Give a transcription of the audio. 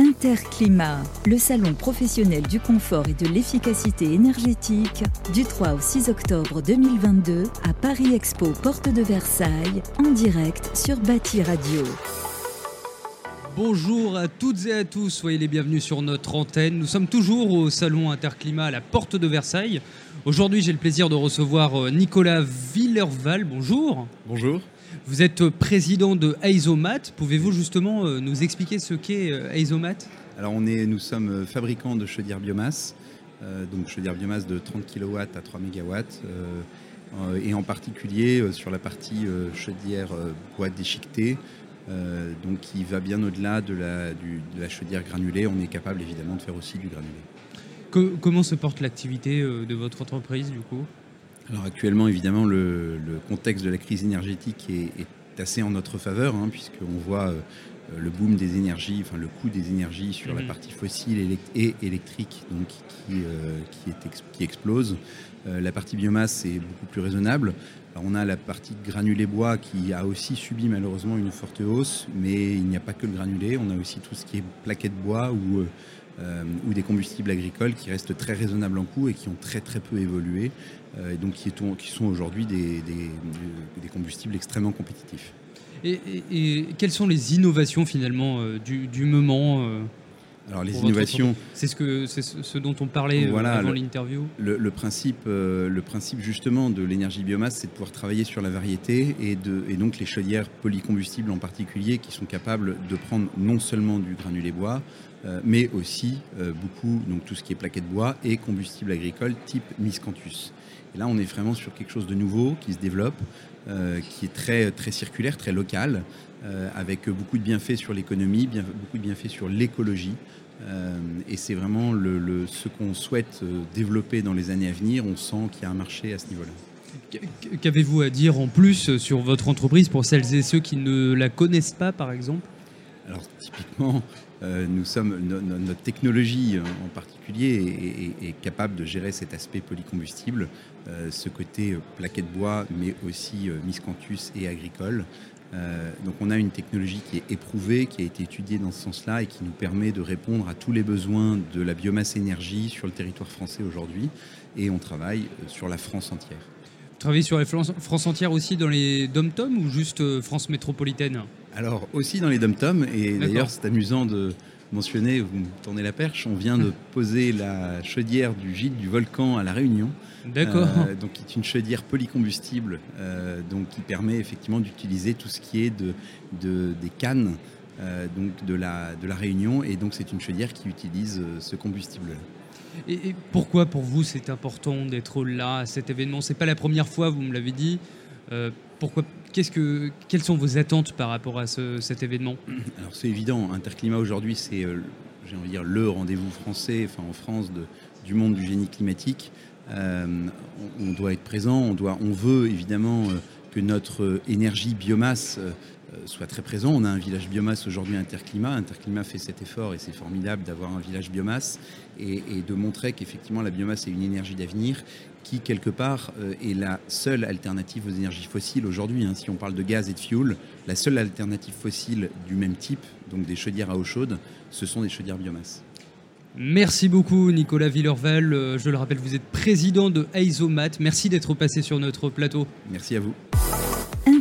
Interclimat, le salon professionnel du confort et de l'efficacité énergétique, du 3 au 6 octobre 2022 à Paris Expo, porte de Versailles, en direct sur Bâti Radio. Bonjour à toutes et à tous, soyez les bienvenus sur notre antenne. Nous sommes toujours au salon Interclimat à la porte de Versailles. Aujourd'hui, j'ai le plaisir de recevoir euh, Nicolas Villerval. Bonjour. Bonjour. Vous êtes président de Aizomat. Pouvez-vous justement euh, nous expliquer ce qu'est euh, Aizomat? Alors on est, nous sommes fabricants de chaudières biomasse, donc chaudières biomasse de 30 kW à 3 MW, et en particulier sur la partie chaudière bois déchiquetée, euh, donc qui va bien au-delà de la, de la chaudière granulée. On est capable évidemment de faire aussi du granulé. Comment se porte l'activité euh, de votre entreprise du coup? Alors actuellement évidemment le, contexte de la crise énergétique est, assez en notre faveur hein, puisqu'on voit euh, le boom des énergies, enfin le coût des énergies sur la mhm. partie fossile et électrique donc, qui, qui, est, qui explose. la partie biomasse est beaucoup plus raisonnable on a la partie granulé bois qui a aussi subi malheureusement une forte hausse, mais il n'y a pas que le granulé, on a aussi tout ce qui est plaquettes bois ou, euh, ou des combustibles agricoles qui restent très raisonnables en coût et qui ont très très peu évolué, euh, et donc qui, sont aujourd'hui des, combustibles extrêmement compétitifs. Et, quelles sont les innovations finalement euh, du, moment alors les innovations, c'est ce que c'est ce dont on parlait euh, avant l'interview. Le, principe, euh, le principe justement de l'énergie biomasse, c'est de pouvoir travailler sur la variété et, de, et donc les chaudières polycombustibles en particulier, qui sont capables de prendre non seulement du granulé bois, euh, mais aussi beaucoup donc tout ce qui est plaquettes bois et combustible agricole type miscanthus. Et là, on est vraiment sur quelque chose de nouveau qui se développe, qui est très très circulaire, très local, avec beaucoup de bienfaits sur l'économie, beaucoup de bienfaits sur l'écologie. Euh, et c'est vraiment le, ce qu'on souhaite euh, développer dans les années à venir. On sent qu'il y a un marché à ce niveau-là. Qu'avez-vous à dire en plus sur votre entreprise pour celles et ceux qui ne la connaissent pas, par exemple? Alors, typiquement, euh, nous sommes, notre technologie en particulier est, capable de gérer cet aspect polycombustible, ce côté plaquette bois, mais aussi miscanthus et agricole. Euh, donc on a une technologie qui est éprouvée, qui a été étudiée dans ce sens-là et qui nous permet de répondre à tous les besoins de la biomasse énergie sur le territoire français aujourd'hui. Et on travaille euh, sur la France entière. Vous travaillez sur la France entière aussi dans les dom-tom ou juste euh, France métropolitaine? Alors aussi dans les dom-tom et d'ailleurs c'est amusant de mentionner, vous me tournez la perche, on vient de poser la chaudière du gîte du volcan à La Réunion. D'accord. Euh, donc, qui est une chaudière polycombustible, euh, donc qui permet effectivement d'utiliser tout ce qui est de, des cannes euh, donc de la, de la Réunion. Et donc, c'est une chaudière qui utilise ce combustible-là. Et, pourquoi pour vous c'est important d'être là à cet événement? C'est pas la première fois, vous me l'avez dit. Pourquoi quelles sont vos attentes par rapport à cet événement? Alors c'est évident, Interclimat aujourd'hui c'est j'ai envie de dire le rendez-vous français, enfin en France du monde du génie climatique. Euh, on, doit être présent, on, doit, on veut évidemment euh, que notre énergie biomasse euh, soit très présent. On a un village biomasse aujourd'hui Interclimat. Interclimat fait cet effort et c'est formidable d'avoir un village biomasse et, de montrer qu'effectivement la biomasse est une énergie d'avenir qui quelque part est la seule alternative aux énergies fossiles aujourd'hui. Hein. Si on parle de gaz et de fioul, la seule alternative fossile du même type, donc des chaudières à eau chaude, ce sont des chaudières biomasse. Merci beaucoup Nicolas Villerval. Euh, je le rappelle, vous êtes président de Aizomat. Merci d'être passé sur notre plateau. Merci à vous.